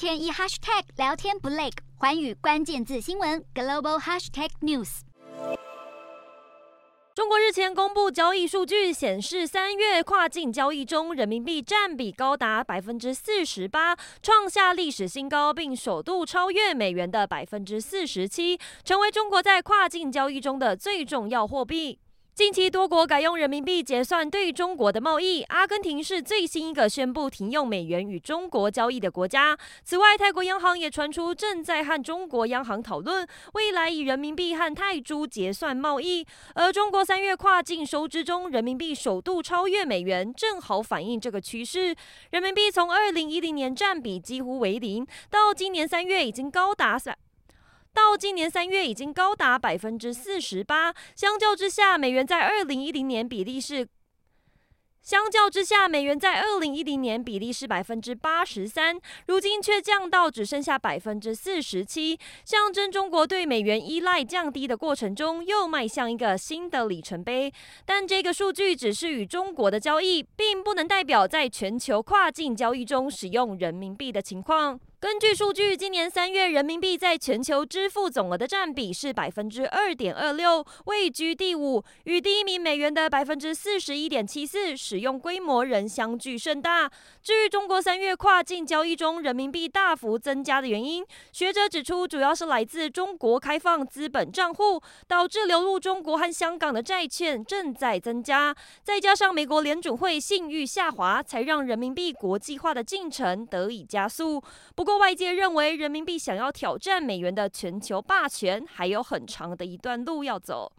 天一 hashtag 聊天不累，环宇关键字新闻 global hashtag news。中国日前公布交易数据，显示三月跨境交易中人民币占比高达百分之四十八，创下历史新高，并首度超越美元的百分之四十七，成为中国在跨境交易中的最重要货币。近期多国改用人民币结算对中国的贸易，阿根廷是最新一个宣布停用美元与中国交易的国家。此外，泰国央行也传出正在和中国央行讨论未来以人民币和泰铢结算贸易。而中国三月跨境收支中，人民币首度超越美元，正好反映这个趋势。人民币从二零一零年占比几乎为零，到今年三月已经高达三。到今年三月已经高达百分之四十八，相较之下，美元在二零一零年比例是。相较之下，美元在二零一零年比例是百分之八十三，如今却降到只剩下百分之四十七，象征中国对美元依赖降低的过程中又迈向一个新的里程碑。但这个数据只是与中国的交易，并不能代表在全球跨境交易中使用人民币的情况。根据数据，今年三月人民币在全球支付总额的占比是百分之二点二六，位居第五，与第一名美元的百分之四十一点七四使用规模仍相距甚大。至于中国三月跨境交易中人民币大幅增加的原因，学者指出，主要是来自中国开放资本账户，导致流入中国和香港的债券正在增加，再加上美国联准会信誉下滑，才让人民币国际化的进程得以加速。不过过，外界认为，人民币想要挑战美元的全球霸权，还有很长的一段路要走。